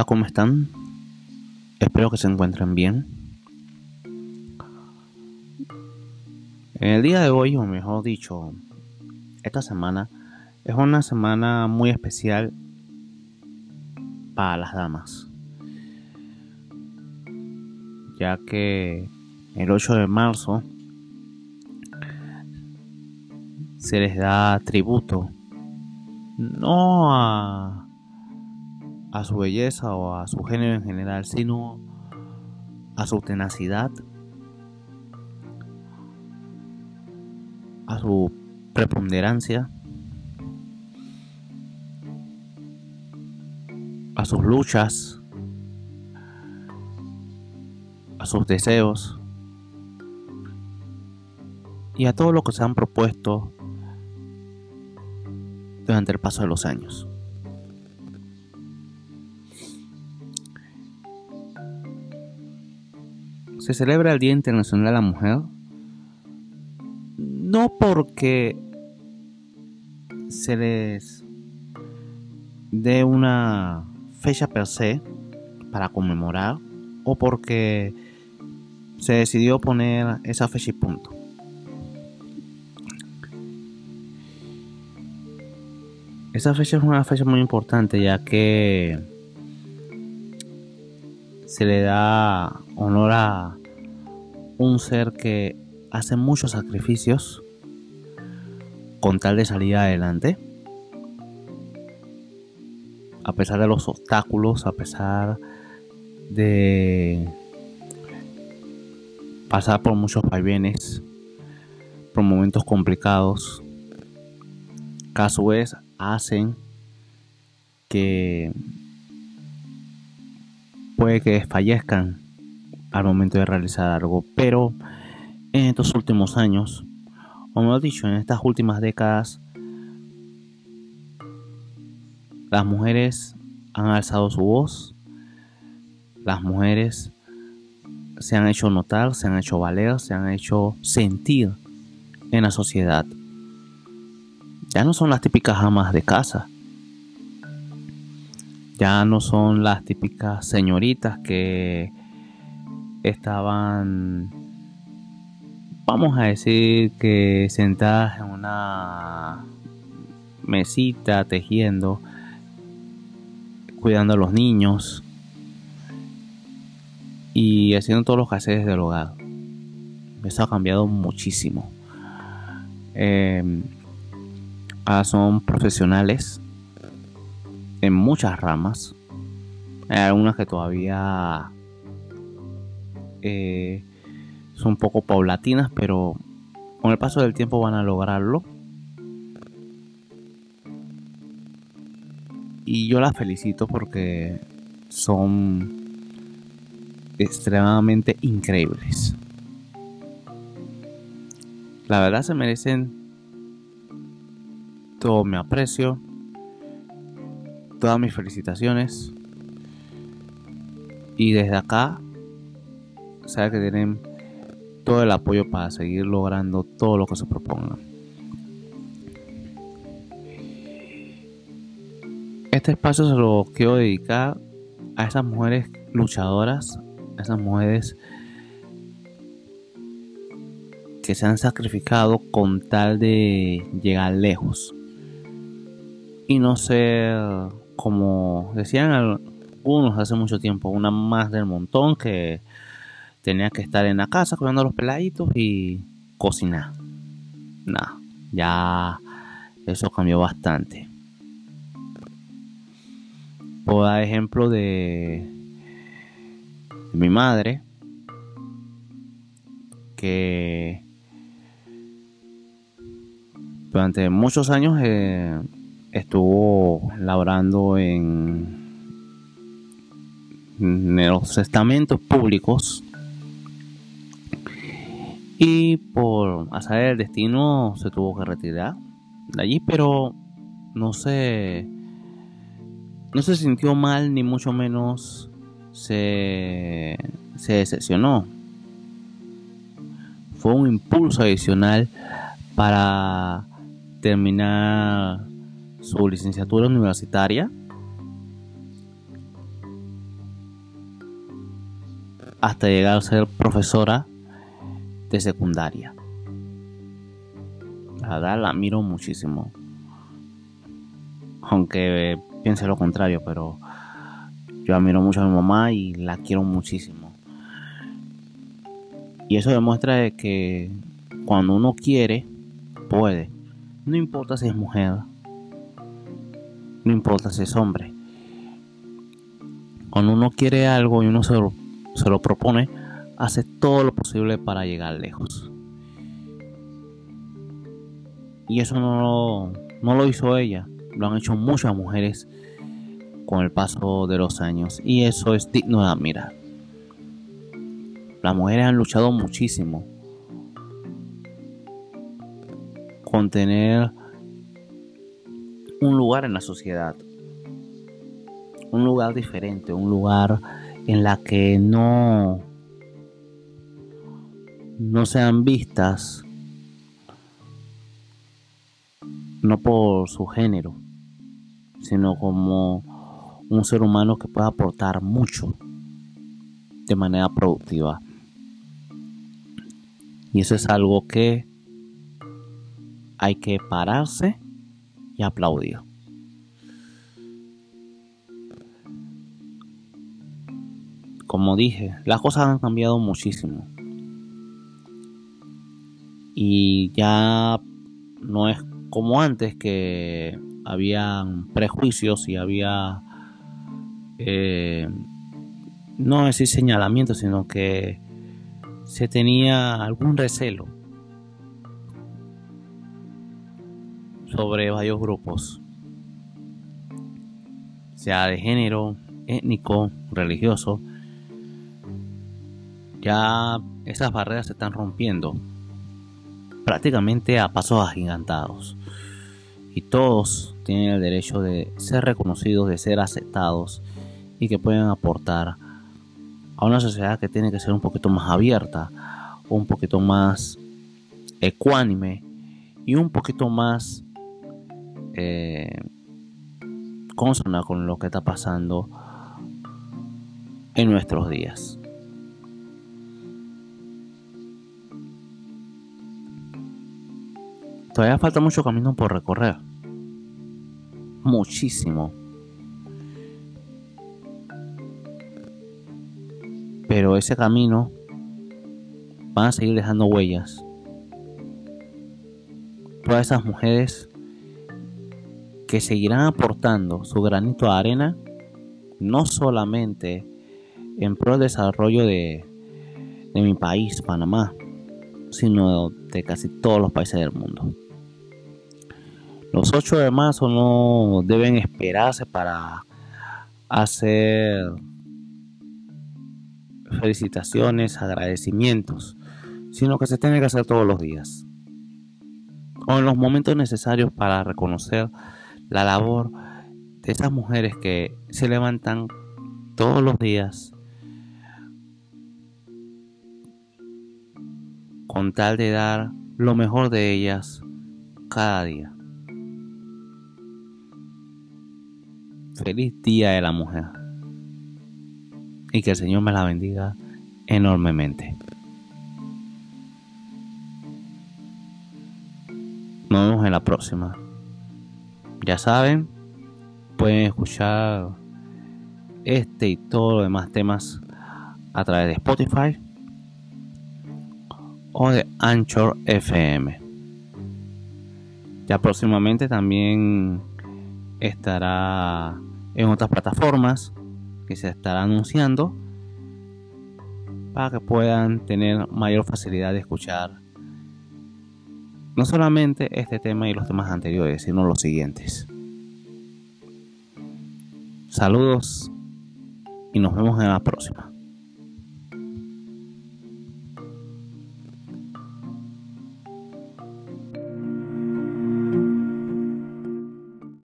Hola, ¿cómo están? Espero que se encuentren bien. En el día de hoy, o mejor dicho, esta semana es una semana muy especial para las damas. Ya que el 8 de marzo se les da tributo no a, a su belleza o a su género en general, sino a su tenacidad, a su preponderancia, a sus luchas, a sus deseos y a todo lo que se han propuesto durante el paso de los años. Se celebra el Día Internacional de la Mujer no porque se les dé una fecha per se para conmemorar o porque se decidió poner esa fecha y punto. Esa fecha es una fecha muy importante ya que se le da honor a un ser que hace muchos sacrificios con tal de salir adelante. A pesar de los obstáculos, a pesar de pasar por muchos vaivenes, por momentos complicados, que a su vez hacen que puede que fallezcan al momento de realizar algo, pero en estos últimos años, o mejor dicho, en estas últimas décadas, las mujeres han alzado su voz, las mujeres se han hecho notar, se han hecho valer, se han hecho sentir en la sociedad. Ya no son las típicas amas de casa. Ya no son las típicas señoritas que estaban, vamos a decir que sentadas en una mesita tejiendo, cuidando a los niños y haciendo todos los quehaceres del hogar. Eso ha cambiado muchísimo. Eh, son profesionales en muchas ramas. Hay algunas que todavía eh, son un poco paulatinas, pero con el paso del tiempo van a lograrlo. Y yo las felicito porque son extremadamente increíbles. La verdad se merecen todo mi aprecio, todas mis felicitaciones. Y desde acá, sabe que tienen todo el apoyo para seguir logrando todo lo que se proponga. Este espacio se lo quiero dedicar a esas mujeres luchadoras, a esas mujeres que se han sacrificado con tal de llegar lejos y no ser como decían algunos hace mucho tiempo, una más del montón que tenía que estar en la casa cuidando los peladitos y cocinar. Nada, ya eso cambió bastante. Puedo dar ejemplo de, mi madre, que durante muchos años eh, estuvo laborando en, los estamentos públicos y por hacer el destino se tuvo que retirar de allí, pero no se no se sintió mal ni mucho menos se, se decepcionó. Fue un impulso adicional para terminar su licenciatura universitaria hasta llegar a ser profesora secundaria. La verdad la admiro muchísimo. Aunque piense lo contrario, pero yo admiro mucho a mi mamá y la quiero muchísimo. Y eso demuestra que cuando uno quiere, puede. No importa si es mujer, no importa si es hombre. Cuando uno quiere algo y uno se lo, se lo propone, hace todo lo posible para llegar lejos. Y eso no no lo hizo ella, lo han hecho muchas mujeres con el paso de los años y eso es digno de admirar. Las mujeres han luchado muchísimo con tener un lugar en la sociedad, un lugar diferente, un lugar en la que no no sean vistas no por su género, sino como un ser humano que pueda aportar mucho de manera productiva. Y eso es algo que hay que pararse y aplaudir. Como dije, las cosas han cambiado muchísimo. Y ya no es como antes que había prejuicios y había eh, no decir señalamiento, sino que se tenía algún recelo sobre varios grupos, sea de género, étnico, religioso. Ya esas barreras se están rompiendo prácticamente a pasos agigantados y todos tienen el derecho de ser reconocidos, de ser aceptados y que pueden aportar a una sociedad que tiene que ser un poquito más abierta, un poquito más ecuánime y un poquito más eh, consona con lo que está pasando en nuestros días. Todavía falta mucho camino por recorrer. Muchísimo. Pero ese camino van a seguir dejando huellas. Todas esas mujeres que seguirán aportando su granito de arena, no solamente en pro del desarrollo de, de mi país, Panamá, sino de casi todos los países del mundo. Los 8 de marzo no deben esperarse para hacer felicitaciones, agradecimientos, sino que se tiene que hacer todos los días. O en los momentos necesarios para reconocer la labor de esas mujeres que se levantan todos los días con tal de dar lo mejor de ellas cada día. Feliz Día de la Mujer. Y que el Señor me la bendiga enormemente. Nos vemos en la próxima. Ya saben, pueden escuchar este y todos los demás temas a través de Spotify o de Anchor FM. Ya próximamente también estará en otras plataformas que se estará anunciando para que puedan tener mayor facilidad de escuchar no solamente este tema y los temas anteriores, sino los siguientes. Saludos y nos vemos en la próxima.